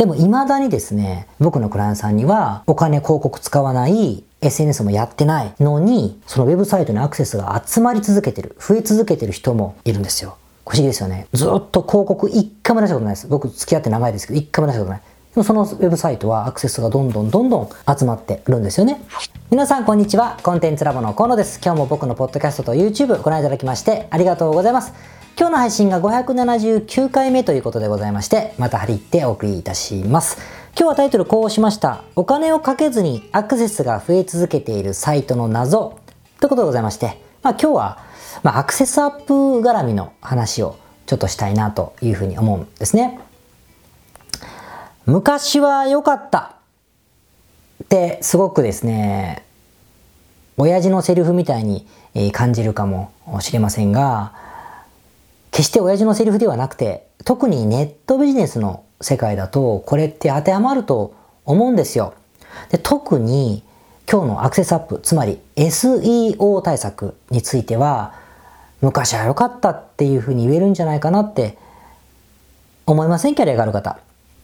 でも未だにですね、僕のクライアントさんにはお金広告使わない SNS もやってないのに、そのウェブサイトにアクセスが集まり続けてる、増え続けてる人もいるんですよ。不思議ですよね。ずっと広告一回も出したことないです。僕付き合って長いですけど、一回も出したことない。そのウェブサイトはアクセスがどんどんどんどん集まってるんですよね。皆さんこんにちは。コンテンツラボの河野です。今日も僕のポッドキャストと YouTube ご覧いただきましてありがとうございます。今日の配信が579回目ということでございまして、また張り入ってお送りいたします。今日はタイトルこうしました。お金をかけずにアクセスが増え続けているサイトの謎ということでございまして、まあ今日は、まあ、アクセスアップ絡みの話をちょっとしたいなというふうに思うんですね。昔は良かったってすごくですね、親父のセリフみたいに感じるかもしれませんが、決して親父のセリフではなくて、特にネットビジネスの世界だと、これって当てはまると思うんですよ。で特に今日のアクセスアップ、つまり SEO 対策については、昔は良かったっていうふうに言えるんじゃないかなって思いません？キャリアがある方。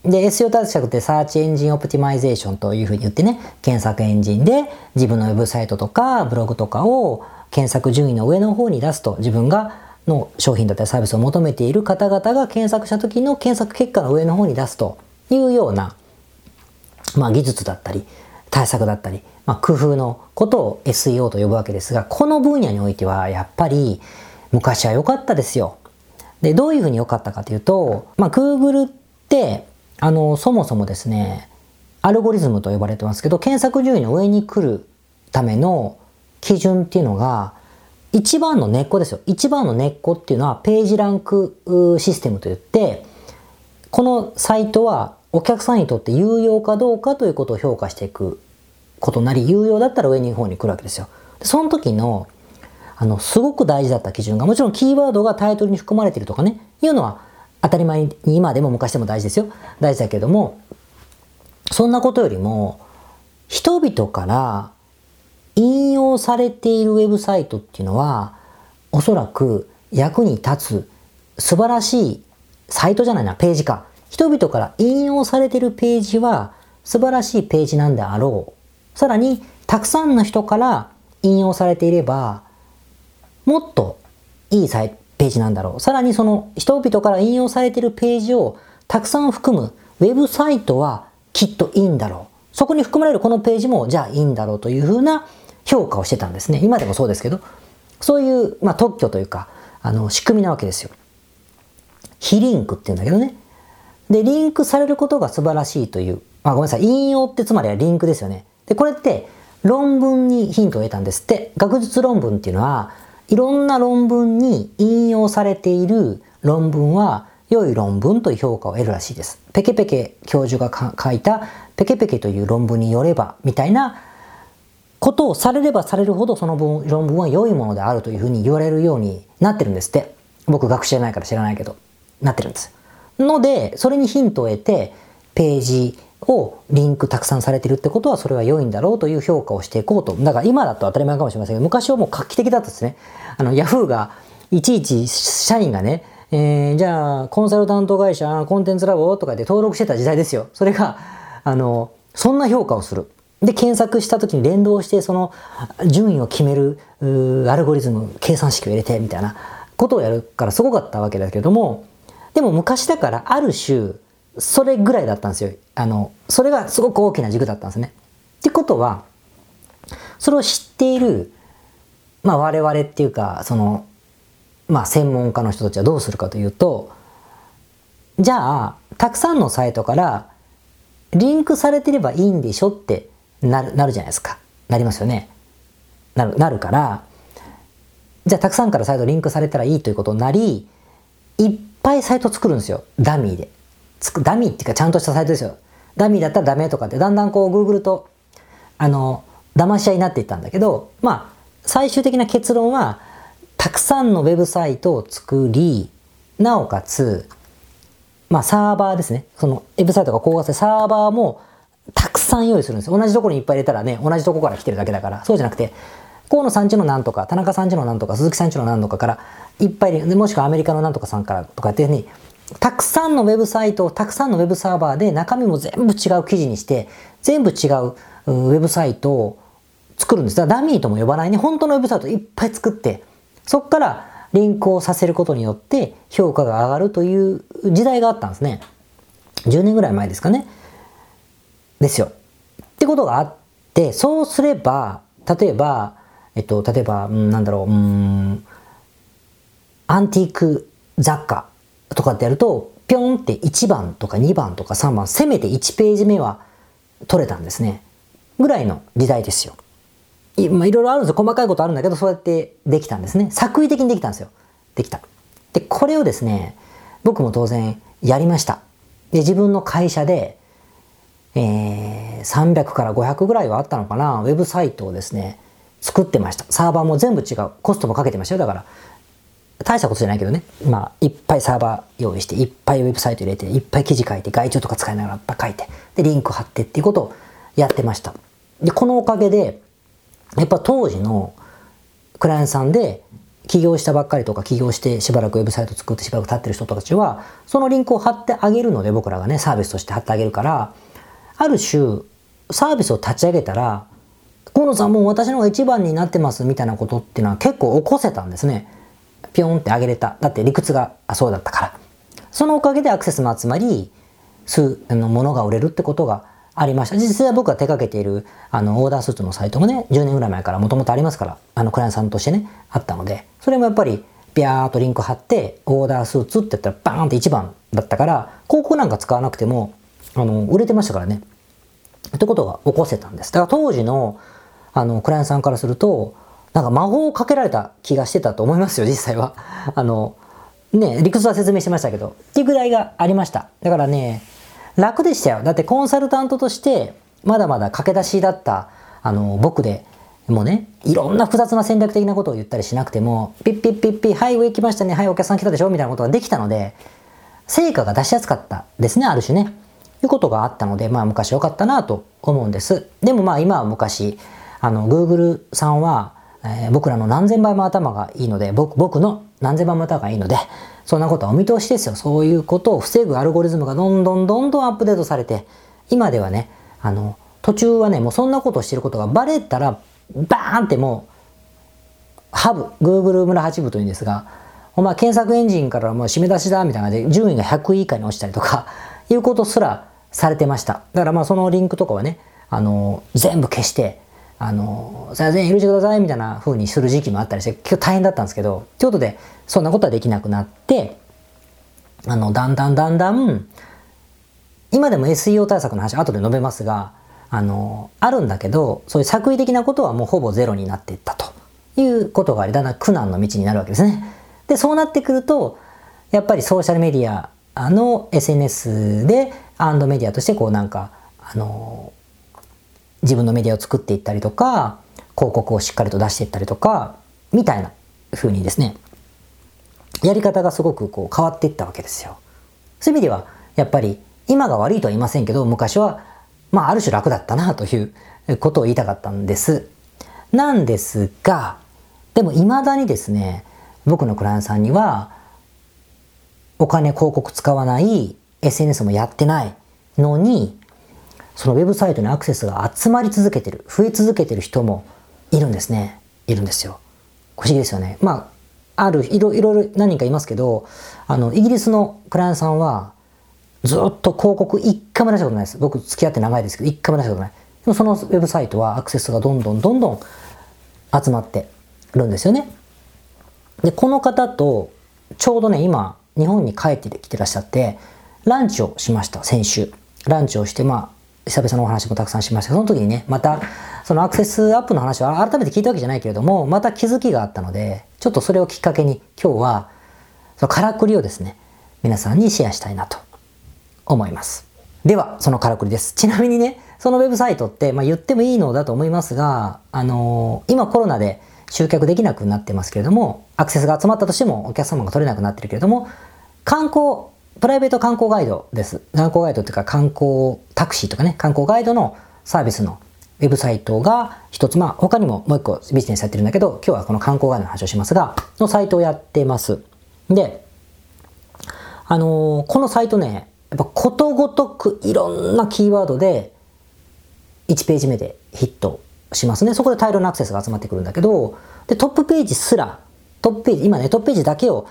で、SEO 対策って search engine optimization というふうに言ってね、検索エンジンで自分のウェブサイトとかブログとかを検索順位の上の方に出すと自分がの商品だったりサービスを求めている方々が検索した時の検索結果の上の方に出すというような、まあ、技術だったり対策だったり、まあ、工夫のことを SEO と呼ぶわけですがこの分野においてはやっぱり昔は良かったですよ。でどういうふうに良かったかというと、まあ、Google ってあのそもそもですねアルゴリズムと呼ばれてますけど検索順位の上に来るための基準っていうのが一番の根っこですよ。一番の根っこっていうのはページランクシステムといって、このサイトはお客さんにとって有用かどうかということを評価していくことなり、有用だったら上に方に来るわけですよ。その時の、あの、すごく大事だった基準が、もちろんキーワードがタイトルに含まれているとかね、いうのは当たり前に今でも昔でも大事ですよ。大事だけども、そんなことよりも、人々から引用されているウェブサイトっていうのは、おそらく役に立つ素晴らしいサイトじゃないな、ページか。人々から引用されているページは素晴らしいページなんであろう。さらに、たくさんの人から引用されていれば、もっといいサイページなんだろう。さらにその人々から引用されているページをたくさん含むウェブサイトはきっといいんだろう。そこに含まれるこのページもじゃあいいんだろうというふうな評価をしてたんですね。今でもそうですけど、そういう、まあ、特許というか、あの、仕組みなわけですよ。非リンクっていうんだけどね。で、リンクされることが素晴らしいという、まあ、ごめんなさい、引用ってつまりはリンクですよね。で、これって論文にヒントを得たんですって。学術論文っていうのは、いろんな論文に引用されている論文は良い論文という評価を得るらしいです。ペケペケ教授が書いたペケペケという論文によればみたいなことをされればされるほどその分論文は良いものであるというふうに言われるようになってるんですって。僕学習じゃないから知らないけど、なってるんです。ので、それにヒントを得て、ページをリンクたくさんされてるってことはそれは良いんだろうという評価をしていこうと。だから今だと当たり前かもしれませんけど、昔はもう画期的だったですね。あの、ヤフーがいちいち社員がね、えー、じゃあコンサルタント会社、コンテンツラボとかで登録してた時代ですよ。それが、あの、そんな評価をする。で、検索した時に連動して、その順位を決めるアルゴリズム、計算式を入れてみたいなことをやるからすごかったわけだけども、でも昔だからある種、それぐらいだったんですよ。あの、それがすごく大きな軸だったんですね。ってことは、それを知っている、まあ我々っていうか、その、まあ専門家の人たちはどうするかというと、じゃあ、たくさんのサイトからリンクされてればいいんでしょってなる、なるじゃないですか。なりますよね。なる、なるから、じゃあたくさんからサイトリンクされたらいいということになり、いっぱいサイト作るんですよ。ダミーで。つくダミーっていうかちゃんとしたサイトですよ。ダミーだったらダメとかってだんだんこう Google と、あの、騙し合いになっていったんだけど、まあ、最終的な結論は、たくさんのウェブサイトを作り、なおかつ、まあサーバーですね。そのウェブサイトが高画性サーバーもたくさん用意するんですよ。同じところにいっぱい入れたらね、同じところから来てるだけだから。そうじゃなくて、河野さんちのなんとか、田中さんちのなんとか、鈴木さんちのなんとかからいっぱい入れる。もしくはアメリカのなんとかさんからとかっていうふうに、たくさんのウェブサイトをたくさんのウェブサーバーで中身も全部違う記事にして、全部違うウェブサイトを作るんです。ダミーとも呼ばないね、本当のウェブサイトいっぱい作って、そこからリンクをさせることによって評価が上がるという時代があったんですね。10年ぐらい前ですかね。ですよ。ってことがあって、そうすれば、例えば、えっと、例えば、うん、なんだろう、うん、アンティーク雑貨とかってやると、ぴょんって1番とか2番とか3番、せめて1ページ目は取れたんですね。ぐらいの時代ですよ。い,、まあ、いろいろあるんですよ。細かいことあるんだけど、そうやってできたんですね。作為的にできたんですよ。できた。で、これをですね、僕も当然やりました。で、自分の会社で、えー、300から500ぐらいはあったのかな、ウェブサイトをですね、作ってました。サーバーも全部違う。コストもかけてましたよ。だから、大したことじゃないけどね。まあ、いっぱいサーバー用意して、いっぱいウェブサイト入れて、いっぱい記事書いて、外注とか使いながらいっ書いて、で、リンク貼ってっていうことをやってました。で、このおかげで、やっぱ当時のクライアントさんで、起業したばっかりとか起業してしばらくウェブサイト作ってしばらく経ってる人たちは、そのリンクを貼ってあげるので、僕らがね、サービスとして貼ってあげるから、ある種、サービスを立ち上げたら、河野さんもう私の方が一番になってますみたいなことっていうのは結構起こせたんですね。ピョンって上げれた。だって理屈がそうだったから。そのおかげでアクセスも集まり、数のものが売れるってことがありました。実際僕が手掛けているあのオーダースーツのサイトもね、10年ぐらい前からもともとありますから、あのクライアントさんとしてね、あったので、それもやっぱりビャーっとリンク貼って、オーダースーツって言ったらバーンって1番だったから、広告なんか使わなくても、あの、売れてましたからね。ってことが起こせたんです。だから当時の、あの、クライアントさんからすると、なんか魔法をかけられた気がしてたと思いますよ、実際は。あの、ね、理屈は説明してましたけど、っていうぐらいがありました。だからね、楽でしたよ。だってコンサルタントとして、まだまだ駆け出しだった、あの、僕で、もうね、いろんな複雑な戦略的なことを言ったりしなくても、ピッピッピッピッ、はい、上来ましたね、はい、お客さん来たでしょみたいなことができたので、成果が出しやすかったですね、ある種ね。いうことがあったので、まあ昔良かったなと思うんです。でもまあ今は昔、あの、Google さんは、えー、僕らの何千倍も頭がいいので、僕、僕の何千倍も頭がいいので、そんなことはお見通しですよ。そういうことを防ぐアルゴリズムがどんどんどんどんアップデートされて、今ではね、あの、途中はね、もうそんなことをしてることがバレたら、バーンってもう、ハブ、Google 村八部というんですが、お前検索エンジンからもう締め出しだみたいな感じで順位が100位以下に落ちたりとか、いうことすらされてました。だからまあそのリンクとかはね、あの、全部消して、あの、すいません、許してくださいみたいな風にする時期もあったりして、結構大変だったんですけど、ということで、そんなことはできなくなって、あの、だんだんだんだん、今でも SEO 対策の話、後で述べますが、あの、あるんだけど、そういう作為的なことはもうほぼゼロになっていったということがあり、だんだん苦難の道になるわけですね。で、そうなってくると、やっぱりソーシャルメディアの SNS でアンドメディアとしてこうなんかあの自分のメディアを作っていったりとか広告をしっかりと出していったりとかみたいな風にですねやり方がすごくこう変わっていったわけですよ。そういう意味ではやっぱり今が悪いとは言いませんけど昔はまあある種楽だったなということを言いたかったんです。なんですがでも未だにですね僕のクライアントさんにはお金広告使わない SNS もやってないのに、そのウェブサイトにアクセスが集まり続けてる、増え続けてる人もいるんですね。いるんですよ。不思議ですよね。まあ、ある、いろいろ何人かいますけど、あの、イギリスのクライアントさんは、ずっと広告一回も出したことないです。僕付き合って長いですけど、一回も出したことない。でもそのウェブサイトはアクセスがどんどんどんどん集まってるんですよね。で、この方と、ちょうどね、今、日本に帰ってきてらっしゃって、ランチをしました、先週。ランチをして、まあ、久々のお話もたくさんしましたその時にね、また、そのアクセスアップの話は改めて聞いたわけじゃないけれども、また気づきがあったので、ちょっとそれをきっかけに今日は、そのからくりをですね、皆さんにシェアしたいなと思います。では、そのからくりです。ちなみにね、そのウェブサイトって、まあ、言ってもいいのだと思いますが、あのー、今コロナで集客できなくなってますけれども、アクセスが集まったとしてもお客様が取れなくなってるけれども、観光、プライベート観光ガイドです。観光ガイドっていうか観光タクシーとかね、観光ガイドのサービスのウェブサイトが一つ、まあ他にももう一個ビジネスやってるんだけど、今日はこの観光ガイドの話をしますが、のサイトをやってます。で、あのー、このサイトね、やっぱことごとくいろんなキーワードで1ページ目でヒットしますね。そこで大量のアクセスが集まってくるんだけど、で、トップページすら、トップページ、今ね、トップページだけを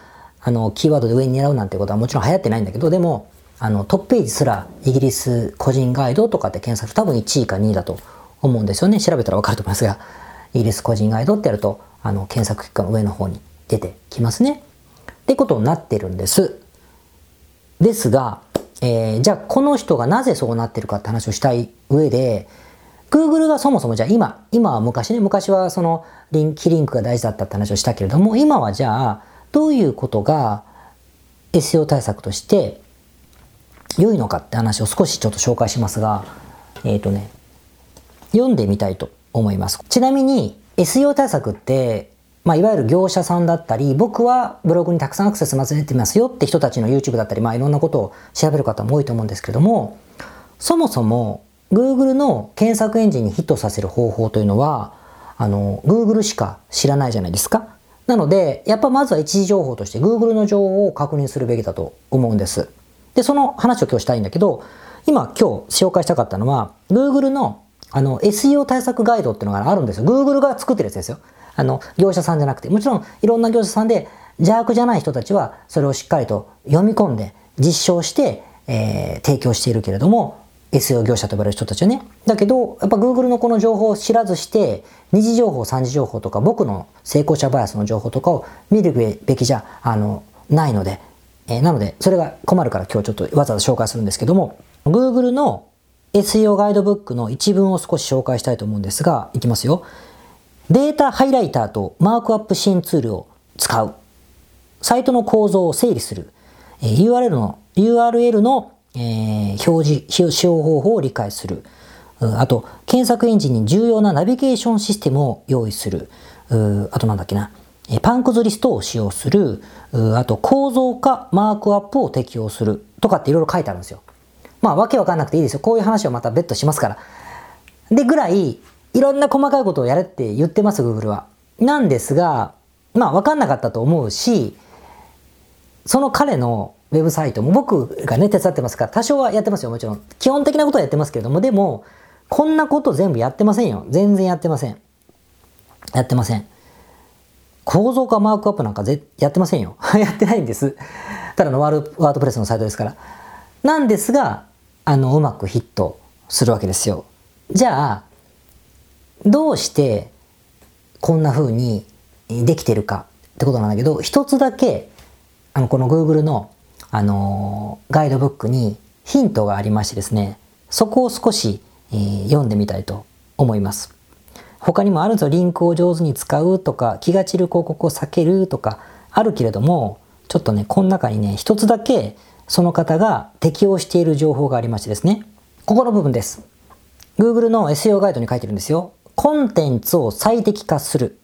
あの、キーワードで上に狙うなんてことはもちろん流行ってないんだけど、でも、あの、トップページすらイギリス個人ガイドとかって検索多分1位か2位だと思うんですよね。調べたらわかると思いますが、イギリス個人ガイドってやると、あの、検索結果の上の方に出てきますね。ってことになってるんです。ですが、えー、じゃあこの人がなぜそうなってるかって話をしたい上で、Google がそもそもじゃあ今、今は昔ね、昔はそのリンキリンクが大事だったって話をしたけれども、今はじゃあどういうことが SEO 対策として良いのかって話を少しちょっと紹介しますが、えっ、ー、とね、読んでみたいと思います。ちなみに SEO 対策ってまあ、いわゆる業者さんだったり、僕はブログにたくさんアクセス混ぜてますよって人たちの YouTube だったり、まあ、いろんなことを調べる方も多いと思うんですけども、そもそも Google の検索エンジンにヒットさせる方法というのは、あの、Google しか知らないじゃないですか。なので、やっぱまずは一時情報として Google の情報を確認するべきだと思うんです。で、その話を今日したいんだけど、今今日紹介したかったのは、Google のあの SEO 対策ガイドっていうのがあるんですよ。Google が作ってるやつですよ。あの、業者さんじゃなくて、もちろんいろんな業者さんで邪悪じゃない人たちはそれをしっかりと読み込んで実証して、えー、提供しているけれども、SEO 業者と呼ばれる人たちはね。だけど、やっぱ Google のこの情報を知らずして、二次情報、三次情報とか、僕の成功者バイアスの情報とかを見るべきじゃ、あの、ないので、えー、なので、それが困るから今日ちょっとわざわざ紹介するんですけども、Google の SEO ガイドブックの一文を少し紹介したいと思うんですが、いきますよ。データハイライターとマークアップ支援ツールを使う。サイトの構造を整理する。えー URL の、URL の、えー、表示、使用方法を理解する。あと、検索エンジンに重要なナビゲーションシステムを用意する。あとなんだっけな。パンクズリストを使用する。あと、構造化、マークアップを適用する。とかっていろいろ書いてあるんですよ。まあ、わけわかんなくていいですよ。こういう話をまた別途しますから。で、ぐらい、いろんな細かいことをやれって言ってます、Google は。なんですが、まあ分かんなかったと思うし、その彼のウェブサイトも僕がね、手伝ってますから、多少はやってますよ、もちろん。基本的なことはやってますけれども、でも、こんなこと全部やってませんよ。全然やってません。やってません。構造化マークアップなんかぜやってませんよ。やってないんです。ただのワーワードプレスのサイトですから。なんですが、あの、うまくヒットするわけですよ。じゃあ、どうしてこんな風にできてるかってことなんだけど、一つだけ、あの、この Google の、あの、ガイドブックにヒントがありましてですね、そこを少し、えー、読んでみたいと思います。他にもあるぞ、リンクを上手に使うとか、気が散る広告を避けるとか、あるけれども、ちょっとね、この中にね、一つだけその方が適用している情報がありましてですね、ここの部分です。Google の SEO ガイドに書いてるんですよ。コンテンツを最適化する。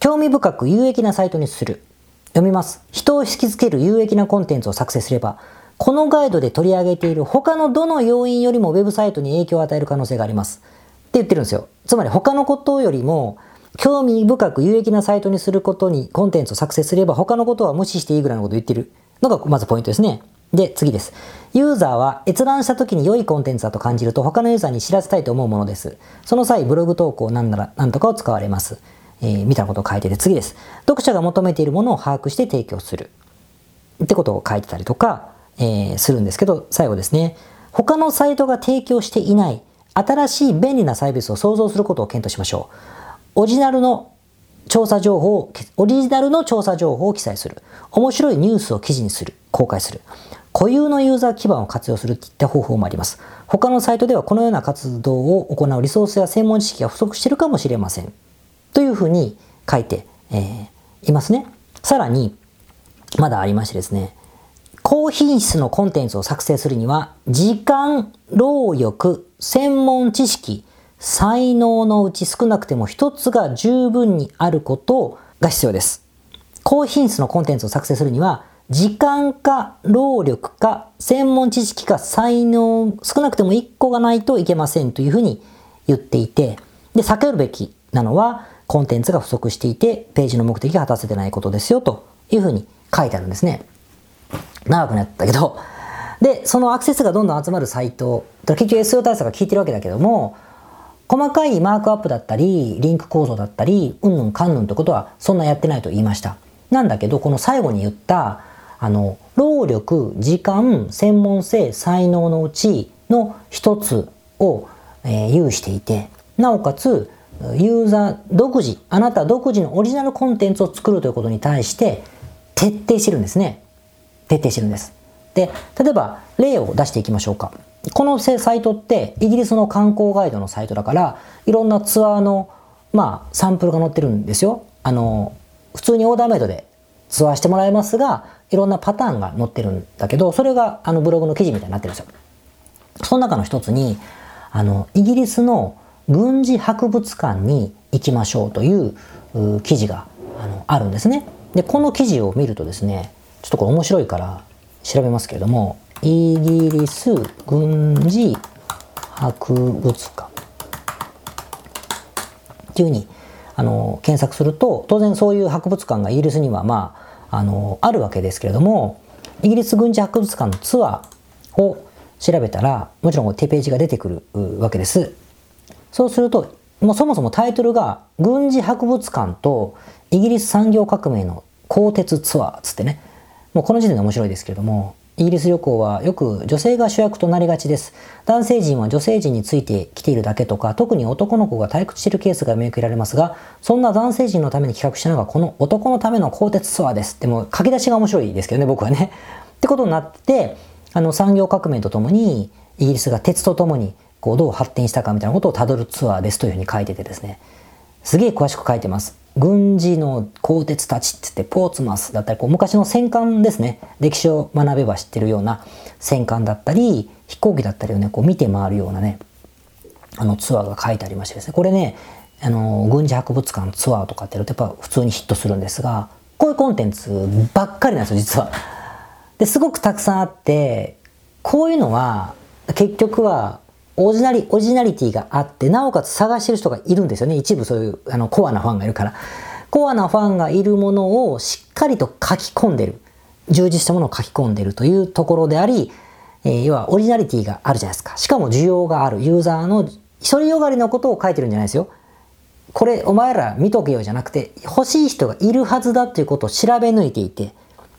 興味深く有益なサイトにする。読みます。人を引きつける有益なコンテンツを作成すれば、このガイドで取り上げている他のどの要因よりもウェブサイトに影響を与える可能性があります。って言ってるんですよ。つまり他のことよりも、興味深く有益なサイトにすることにコンテンツを作成すれば他のことは無視していいぐらいのことを言ってるのがまずポイントですね。で、次です。ユーザーは閲覧した時に良いコンテンツだと感じると他のユーザーに知らせたいと思うものです。その際、ブログ投稿なんなら何とかを使われます。えー、みたいなことを書いてて次です。読者が求めているものを把握して提供する。ってことを書いてたりとか、えー、するんですけど、最後ですね。他のサイトが提供していない新しい便利なサービスを創造することを検討しましょう。オリジナルの調査情報を、オリジナルの調査情報を記載する。面白いニュースを記事にする。公開する。固有のユーザー基盤を活用するといった方法もあります。他のサイトではこのような活動を行うリソースや専門知識が不足しているかもしれません。というふうに書いて、えー、いますね。さらに、まだありましてですね、高品質のコンテンツを作成するには、時間、労力、専門知識、才能のうち少なくても一つが十分にあることが必要です。高品質のコンテンツを作成するには、時間か労力か専門知識か才能少なくても1個がないといけませんというふうに言っていてで避けるべきなのはコンテンツが不足していてページの目的が果たせてないことですよというふうに書いてあるんですね長くなったけど、で、そのアクセスがどんどん集まるサイト、結局 SEO 対策が効いてるわけだけども、細かいマークアップだったり、リンク構造だったり、うんぬんかんぬんってことはそんなやってないと言いました。なんだけど、この最後に言った、あの、労力、時間、専門性、才能のうちの一つを、えー、有していて、なおかつ、ユーザー独自、あなた独自のオリジナルコンテンツを作るということに対して徹底してるんですね。徹底してるんです。で、例えば例を出していきましょうか。このサイトってイギリスの観光ガイドのサイトだから、いろんなツアーの、まあ、サンプルが載ってるんですよ。あの、普通にオーダーメイドでツアーしてもらえますが、いろんなパターンが載ってるんだけど、それがあのブログの記事みたいになってるんですよ。その中の一つに、あの、イギリスの軍事博物館に行きましょうという記事があのあるんですね。で、この記事を見るとですね、ちょっとこれ面白いから調べますけれども、イギリス軍事博物館っていうふうにあの検索すると、当然そういう博物館がイギリスにはまあ、あの、あるわけですけれども、イギリス軍事博物館のツアーを調べたら、もちろん手ページが出てくるわけです。そうすると、もうそもそもタイトルが軍事博物館とイギリス産業革命の鋼鉄ツアーつってね、もうこの時点で面白いですけれども、イギリス旅行はよく女性が主役となりがちです。男性陣は女性陣についてきているだけとか、特に男の子が退屈しているケースが見受けられますが、そんな男性陣のために企画したのがこの男のための鋼鉄ツアーです。でも書き出しが面白いですけどね、僕はね。ってことになって、あの産業革命とともに、イギリスが鉄とともにこうどう発展したかみたいなことをたどるツアーですというふうに書いててですね、すげえ詳しく書いてます。軍事の鋼鉄たちって言って、ポーツマスだったり、こう昔の戦艦ですね、歴史を学べば知ってるような戦艦だったり、飛行機だったりをね、こう見て回るようなね、あのツアーが書いてありましてですね、これね、あの、軍事博物館ツアーとかってやるとやっぱ普通にヒットするんですが、こういうコンテンツばっかりなんですよ、実は。で、すごくたくさんあって、こういうのは結局はオリジナリ、オリジナリティがあって、なおかつ探してる人がいるんですよね。一部そういうあのコアなファンがいるから。コアなファンがいるものをしっかりと書き込んでる。充実したものを書き込んでるというところであり、えー、要はオリジナリティがあるじゃないですか。しかも需要がある。ユーザーの独りよがりのことを書いてるんじゃないですよ。これお前ら見とけよじゃなくて、欲しい人がいるはずだっていうことを調べ抜いていて、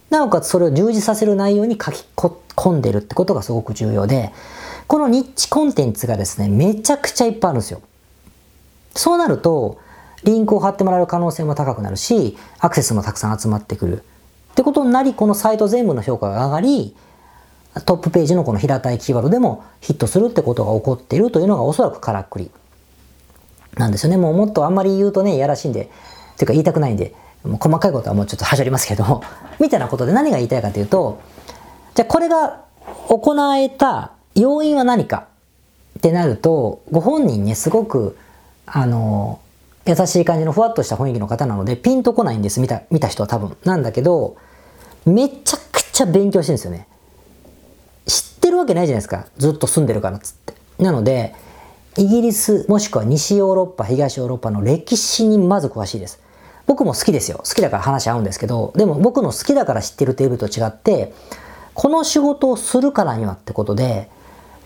なおかつそれを充実させる内容に書き込んでるってことがすごく重要で、このニッチコンテンツがですね、めちゃくちゃいっぱいあるんですよ。そうなると、リンクを貼ってもらえる可能性も高くなるし、アクセスもたくさん集まってくる。ってことになり、このサイト全部の評価が上がり、トップページのこの平たいキーワードでもヒットするってことが起こっているというのがおそらくからっくりなんですよね。もうもっとあんまり言うとね、やらしいんで、ていうか言いたくないんで、もう細かいことはもうちょっとはしょりますけど、みたいなことで何が言いたいかというと、じゃあこれが行えた要因は何かってなると、ご本人ね、すごく、あの、優しい感じのふわっとした雰囲気の方なので、ピンとこないんです、見た、見た人は多分。なんだけど、めちゃくちゃ勉強してるんですよね。知ってるわけないじゃないですか。ずっと住んでるからっつって。なので、イギリス、もしくは西ヨーロッパ、東ヨーロッパの歴史にまず詳しいです。僕も好きですよ。好きだから話合うんですけど、でも僕の好きだから知ってるテーブルと違って、この仕事をするからにはってことで、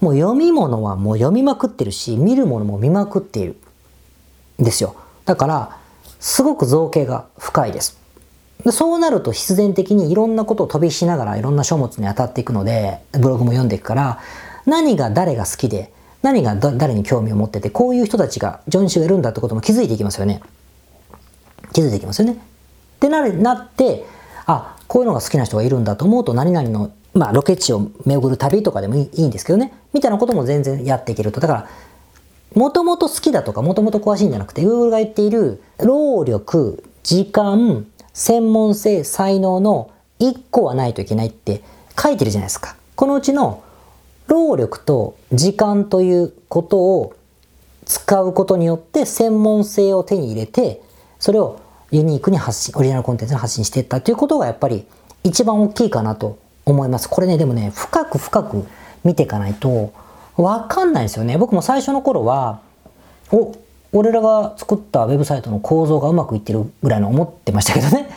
もう読み物はもう読みまくってるし、見るものも見まくっている。ですよ。だから、すごく造形が深いです。でそうなると必然的にいろんなことを飛びしながらいろんな書物に当たっていくので、ブログも読んでいくから、何が誰が好きで、何が誰に興味を持ってて、こういう人たちが、ジョン氏がいるんだってことも気づいていきますよね。気づいていきますよね。ってななって、あ、こういうのが好きな人がいるんだと思うと、何々のまあ、ロケ地を巡る旅とかでもいいんですけどね。みたいなことも全然やっていけると。だから、もともと好きだとか、もともと詳しいんじゃなくて、Google が言っている、労力、時間、専門性、才能の1個はないといけないって書いてるじゃないですか。このうちの、労力と時間ということを使うことによって専門性を手に入れて、それをユニークに発信、オリジナルコンテンツに発信していったということがやっぱり一番大きいかなと思います。これね、でもね、深く深く見ていかないと、わかんないですよね。僕も最初の頃は、お、俺らが作ったウェブサイトの構造がうまくいってるぐらいの思ってましたけどね。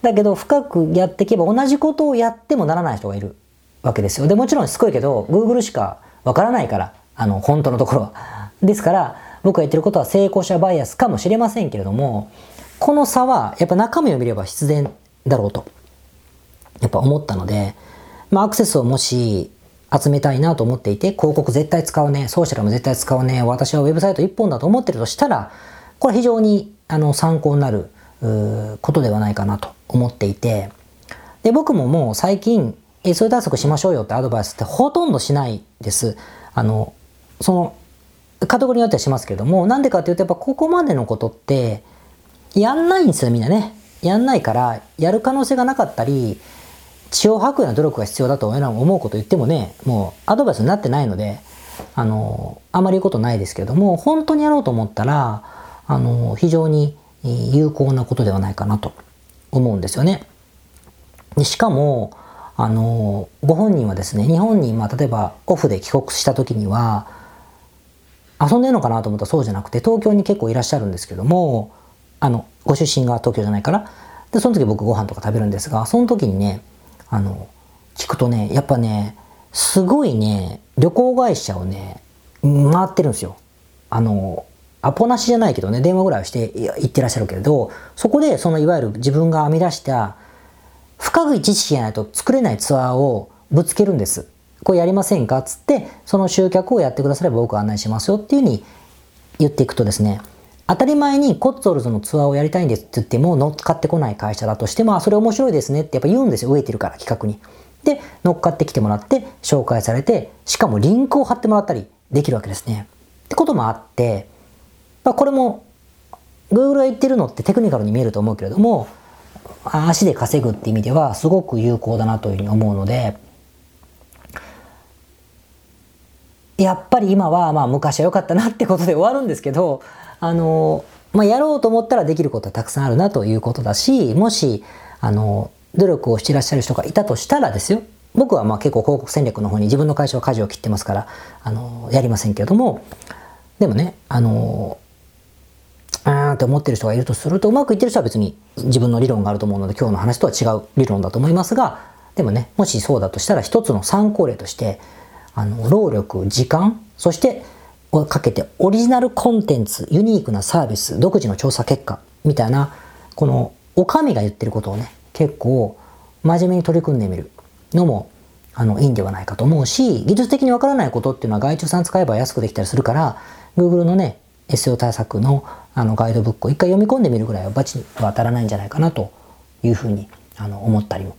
だけど深くやっていけば同じことをやってもならない人がいるわけですよ。で、もちろんしつこいけど、Google しかわからないから、あの、本当のところは。ですから、僕が言ってることは成功者バイアスかもしれませんけれども、この差はやっぱ中身を見れば必然だろうと、やっぱ思ったので、まあアクセスをもし集めたいなと思っていて、広告絶対使うね、ソーシャルも絶対使うね、私はウェブサイト一本だと思ってるとしたら、これ非常にあの参考になることではないかなと思っていて、で、僕ももう最近、SEO 対策しましょうよってアドバイスってほとんどしないです。あの、その、カテゴリーによってはしますけども、なんでかっていうと、やっぱここまでのことって、やんないんですよ、みんなね。やんないから、やる可能性がなかったり、血を吐くような努力が必要だと思うこと言ってもね、もうアドバイスになってないので、あの、あまり言うことないですけども、本当にやろうと思ったら、あの、非常に有効なことではないかなと思うんですよね。でしかも、あの、ご本人はですね、日本に、まあ、例えばオフで帰国した時には、遊んでるのかなと思ったらそうじゃなくて、東京に結構いらっしゃるんですけども、あの、ご出身が東京じゃないから、で、その時僕ご飯とか食べるんですが、その時にね、あの、聞くとね、やっぱね、すごいね、旅行会社をね、回ってるんですよ。あの、アポなしじゃないけどね、電話ぐらいはして行ってらっしゃるけれど、そこでそのいわゆる自分が編み出した深い知識がないと作れないツアーをぶつけるんです。これやりませんか？つって、その集客をやってくだされば僕案内しますよっていうふうに言っていくとですね、当たり前にコッツォルズのツアーをやりたいんですって言っても乗っかってこない会社だとしても、あ、それ面白いですねってやっぱ言うんですよ。飢えてるから企画に。で、乗っかってきてもらって紹介されて、しかもリンクを貼ってもらったりできるわけですね。ってこともあって、まあ、これも Google が言ってるのってテクニカルに見えると思うけれども、足で稼ぐって意味ではすごく有効だなというふうに思うので、やっぱり今はまあ昔は良かったなってことで終わるんですけど、あの、まあ、やろうと思ったらできることはたくさんあるなということだし、もし、あの、努力をしていらっしゃる人がいたとしたらですよ、僕はまあ結構広告戦略の方に自分の会社は舵を切ってますから、あの、やりませんけれども、でもね、あの、あーって思ってる人がいるとすると、うまくいってる人は別に自分の理論があると思うので、今日の話とは違う理論だと思いますが、でもね、もしそうだとしたら一つの参考例として、あの、労力、時間、そしてをかけてオリジナルコンテンツ、ユニークなサービス、独自の調査結果みたいな、このお上が言ってることをね、結構真面目に取り組んでみるのもあのいいんではないかと思うし、技術的にわからないことっていうのは外注さん使えば安くできたりするから、Google のね、SEO 対策のあのガイドブックを一回読み込んでみるぐらいはバチには当たらないんじゃないかなというふうにあの思ったりも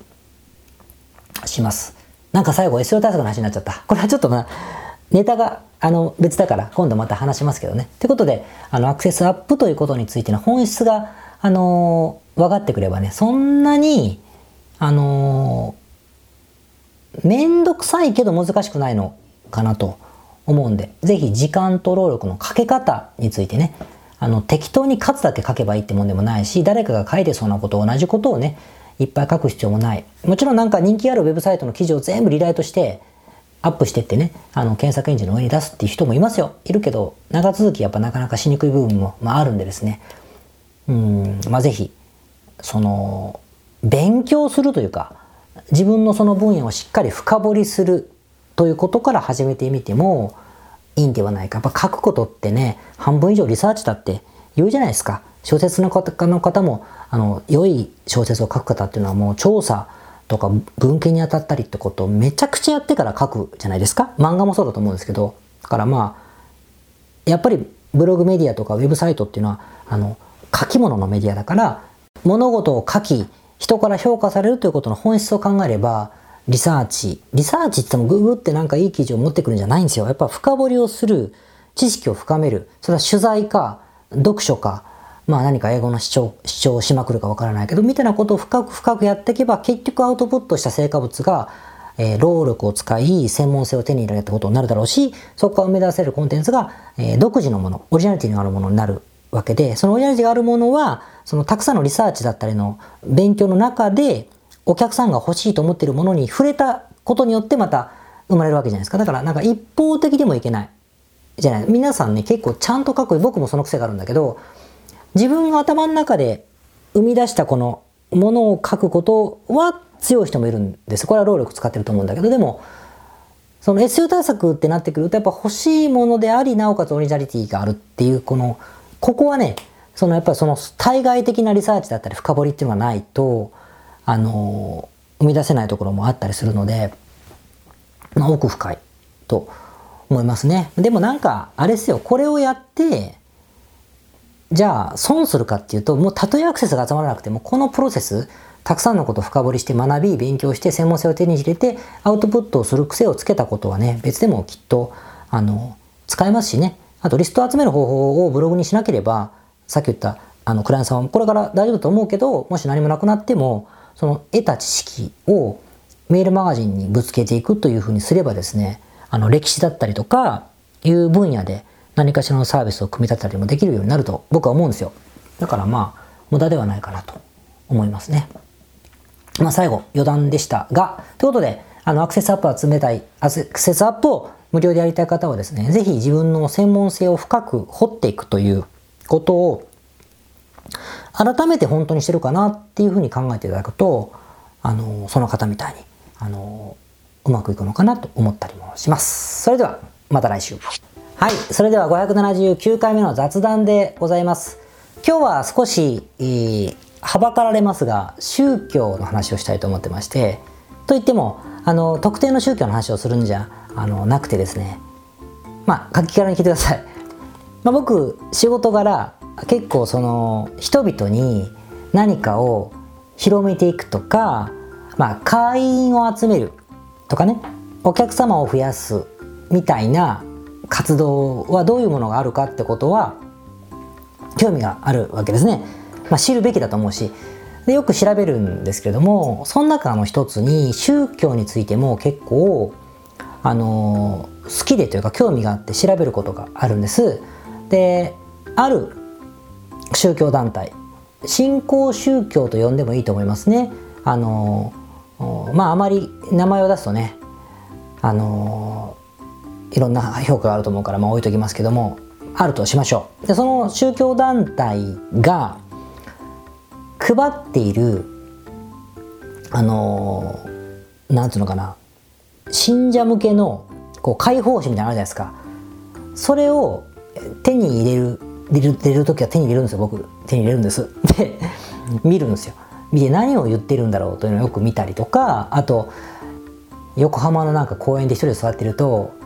します。なんか最後 SEO 対策の話になっちゃった。これはちょっとまあ、ネタがあの別だから今度また話しますけどね。ということで、あのアクセスアップということについての本質が、あのー、分かってくればね、そんなに、あのー、めんどくさいけど難しくないのかなと思うんで、ぜひ時間と労力のかけ方についてね、あの、適当に勝つだけ書けばいいってもんでもないし、誰かが書いてそうなこと、同じことをね、いっぱい書く必要もない。もちろんなんか人気あるウェブサイトの記事を全部リライトして、アップしてってね、あの、検索エンジンの上に出すっていう人もいますよ。いるけど、長続きやっぱなかなかしにくい部分も、まあ、あるんでですね。うん、まあ、ぜひ、その、勉強するというか、自分のその分野をしっかり深掘りするということから始めてみてもいいんではないか。やっぱ書くことってね、半分以上リサーチだって言うじゃないですか。小説の方の方も、あの、良い小説を書く方っていうのはもう調査とか文献に当たったりってことをめちゃくちゃやってから書くじゃないですか？漫画もそうだと思うんですけど。だからまあ、やっぱりブログメディアとかウェブサイトっていうのは、あの、書き物のメディアだから、物事を書き、人から評価されるということの本質を考えれば、リサーチ。リサーチって言っても Google ってなんかいい記事を持ってくるんじゃないんですよ。やっぱ深掘りをする、知識を深める。それは取材か、読書か、まあ何か英語の主張、主張しまくるかわからないけど、みたいなことを深く深くやっていけば、結局アウトプットした成果物が、えー、労力を使い、専門性を手に入れるってことになるだろうし、そこから生み出せるコンテンツが、えー、独自のもの、オリジナリティのあるものになるわけで、そのオリジナリティがあるものは、そのたくさんのリサーチだったりの勉強の中で、お客さんが欲しいと思っているものに触れたことによってまた生まれるわけじゃないですか。だからなんか一方的でもいけない。じゃない。皆さんね、結構ちゃんと書く。僕もその癖があるんだけど、自分が頭の中で生み出したこのものを書くことは強い人もいるんです。これは労力使ってると思うんだけど。でもその SEO 対策ってなってくるとやっぱ欲しいものでありなおかつオリジナリティがあるっていうこのここはねそのやっぱりその対外的なリサーチだったり深掘りっていうのがないとあの生み出せないところもあったりするので、まあ、奥深いと思いますね。でもなんかあれですよ。これをやってじゃあ損するかっていうともうたとえアクセスが集まらなくてもこのプロセスたくさんのことを深掘りして学び勉強して専門性を手に入れてアウトプットをする癖をつけたことはね別でもきっとあの使えますしね。あとリストを集める方法をブログにしなければさっき言ったあのクライアントさんはこれから大丈夫だと思うけどもし何もなくなってもその得た知識をメールマガジンにぶつけていくというふうにすればですねあの歴史だったりとかいう分野で何かしらのサービスを組み立てたりもできるようになると僕は思うんですよだからまあ無駄ではないかなと思いますね。まあ、最後、余談でしたが、ということで、あの、アクセスアップを集めたい、アクセスアップを無料でやりたい方はですね、ぜひ自分の専門性を深く掘っていくということを、改めて本当にしてるかなっていうふうに考えていただくと、あの、その方みたいに、あの、うまくいくのかなと思ったりもします。それでは、また来週。はい。それでは579回目の雑談でございます。今日は少し、えーはばかられますが宗教の話をしたいと思ってましてといってもあの特定の宗教の話をするんじゃあのなくてですねまあ書きからに聞いてください、まあ、僕仕事柄結構その人々に何かを広めていくとか、まあ、会員を集めるとかねお客様を増やすみたいな活動はどういうものがあるかってことは興味があるわけですね。まあ、知るべきだと思うし。でよく調べるんですけれどもその中の一つに宗教についても結構あの好きでというか興味があって調べることがあるんです。である宗教団体新興宗教と呼んでもいいと思いますね。あのまああまり名前を出すとねあのいろんな評価があると思うからまあ置いときますけどもあるとしましょう。でその宗教団体が配っているあのー、なんつうのかな信者向けのこう解放誌みたいなのあるじゃないですか。それを手に入れる入れる入れる時は手に入れるんですよ僕。手に入れるんです。で見るんですよ。見て何を言ってるんだろうというのをよく見たりとかあと横浜のなんか公園で一人で座ってると「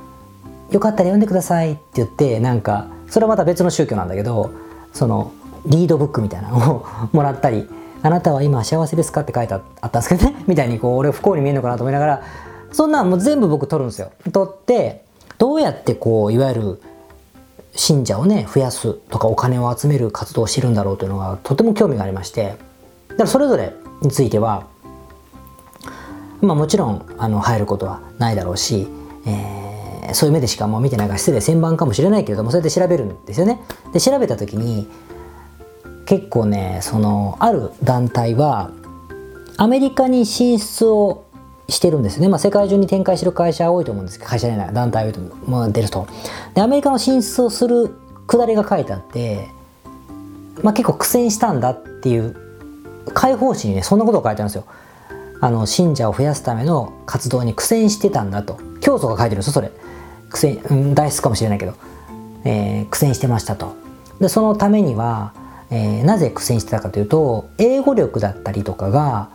よかったら読んでください」って言ってなんかそれはまた別の宗教なんだけどそのリードブックみたいなのを もらったりあなたは今幸せですか？って書いてあったんですけどね みたいにこう俺不幸に見えるのかなと思いながらそんなんもう全部僕取るんですよ。取ってどうやってこういわゆる信者をね増やすとかお金を集める活動をしてるんだろうというのがとても興味がありましてだからそれぞれについてはまあもちろんあの入ることはないだろうし、えー、そういう目でしかもう見てないから失礼千番かもしれないけれどもそれで調べるんですよね。で調べた時に結構ねそのある団体はアメリカに進出をしてるんですね、まあ、世界中に展開してる会社多いと思うんですけど会社じゃない団体も出ると。でアメリカの進出をするくだりが書いてあって、まあ、結構苦戦したんだっていう解放誌にねそんなことが書いてあるんですよ。あの信者を増やすための活動に苦戦してたんだと。教祖が書いてるんですよそれ。苦戦、うん、大好かもしれないけど、えー、苦戦してましたと。でそのためにはえー、なぜ苦戦してたかというと英語力だったりとかが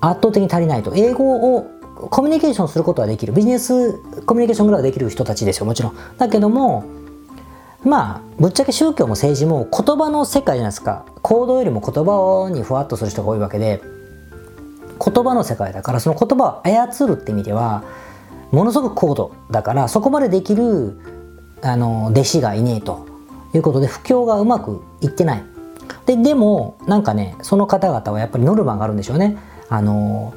圧倒的に足りないと。英語をコミュニケーションすることはできる。ビジネスコミュニケーションぐらいはできる人たちですよもちろん。だけどもまあぶっちゃけ宗教も政治も言葉の世界じゃないですか。行動よりも言葉にふわっとする人が多いわけで言葉の世界だからその言葉を操るって意味ではものすごく高度だからそこまでできるあの弟子がいねえということで布教がうまくいってない。ででもなんかねその方々はやっぱりノルマがあるんでしょうね。あの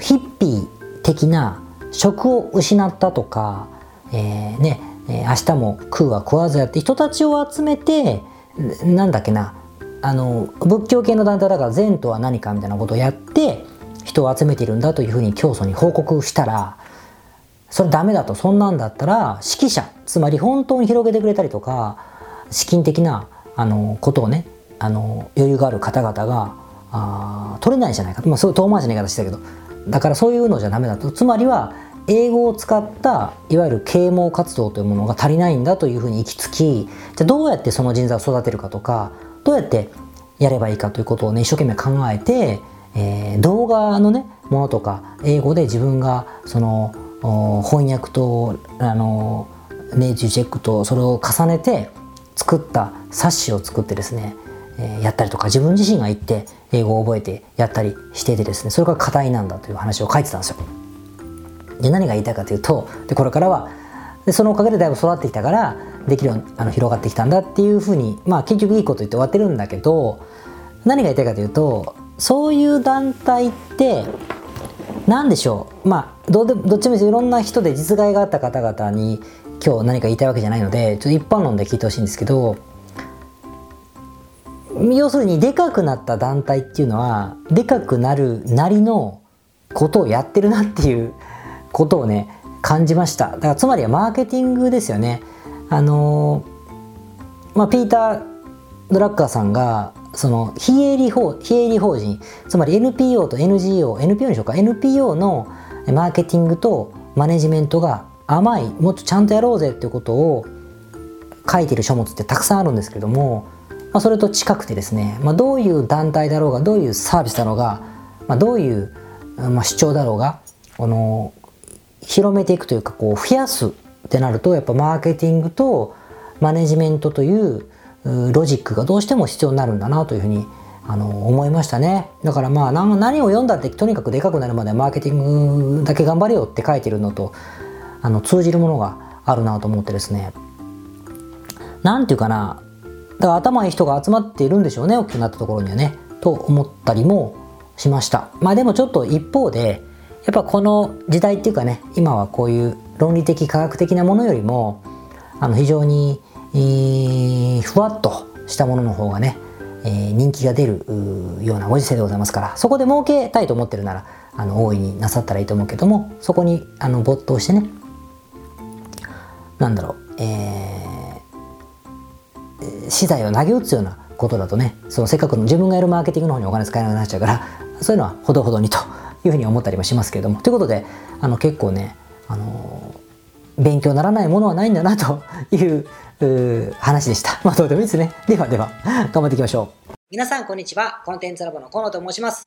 ヒッピー的な職を失ったとか、えー、ね明日も食うは食わずやって人たちを集めてなんだっけなあの仏教系の団体だから善とは何かみたいなことをやって人を集めているんだというふうに教祖に報告したらそれダメだと。そんなんだったら指揮者つまり本当に広げてくれたりとか資金的なあのことをねあの余裕がある方々があ取れないじゃないか。まあそういう遠回しな言い方してたけど。だからそういうのじゃダメだと。つまりは英語を使ったいわゆる啓蒙活動というものが足りないんだというふうに行き着きじゃあどうやってその人材を育てるかとかどうやってやればいいかということをね一生懸命考えて、えー、動画のねものとか英語で自分がその翻訳とあのネイティブチェックとそれを重ねて作った冊子を作ってですね、えー、やったりとか自分自身が行って英語を覚えてやったりしててですねそれが課題なんだという話を書いてたんですよ。で何が言いたいかというとでこれからはでそのおかげでだいぶ育ってきたからできるようにあの広がってきたんだっていうふうにまあ結局いいこと言って終わってるんだけど何が言いたいかというとそういう団体って何でしょう。まあどうでどっちもいろんな人で実害があった方々に今日何か言いたいわけじゃないのでちょっと一般論で聞いてほしいんですけど要するにでかくなった団体っていうのはでかくなるなりのことをやってるなっていうことをね感じました。だからつまりはマーケティングですよね。あのまあピーター・ドラッカーさんがその非営利法非営利法人つまり NPO と NGO NPO にしようか。NPO のマーケティングとマネジメントが甘いもっとちゃんとやろうぜっていうことを書いてる書物ってたくさんあるんですけども、まあ、それと近くてですね、まあ、どういう団体だろうがどういうサービスだろうが、まあ、どういう、まあ、主張だろうがこの広めていくというかこう増やすってなるとやっぱマーケティングとマネジメントというロジックがどうしても必要になるんだなというふうにあの思いましたね。だからまあ何を読んだってとにかくでかくなるまでマーケティングだけ頑張れよって書いてるのとあの通じるものがあるなと思ってですね。何て言うかな。だから頭いい人が集まっているんでしょうね大きくなったところにはね。と思ったりもしました。まあでもちょっと一方でやっぱこの時代っていうかね今はこういう論理的科学的なものよりもあの非常に、えー、ふわっとしたものの方がね、えー、人気が出るようなご時世でございますからそこで儲けたいと思ってるならあの大いになさったらいいと思うけどもそこにあの没頭してねなんだろう、えー、資材を投げ打つようなことだとねそのせっかくの自分がやるマーケティングの方にお金使えなくなっちゃうからそういうのはほどほどにというふうに思ったりもしますけれどもということであの結構ねあの勉強ならないものはないんだなと いう話でした。まあどうでもいいですね。ではでは、頑張っていきましょう。皆さん、こんにちは。コンテンツラボの河野と申します。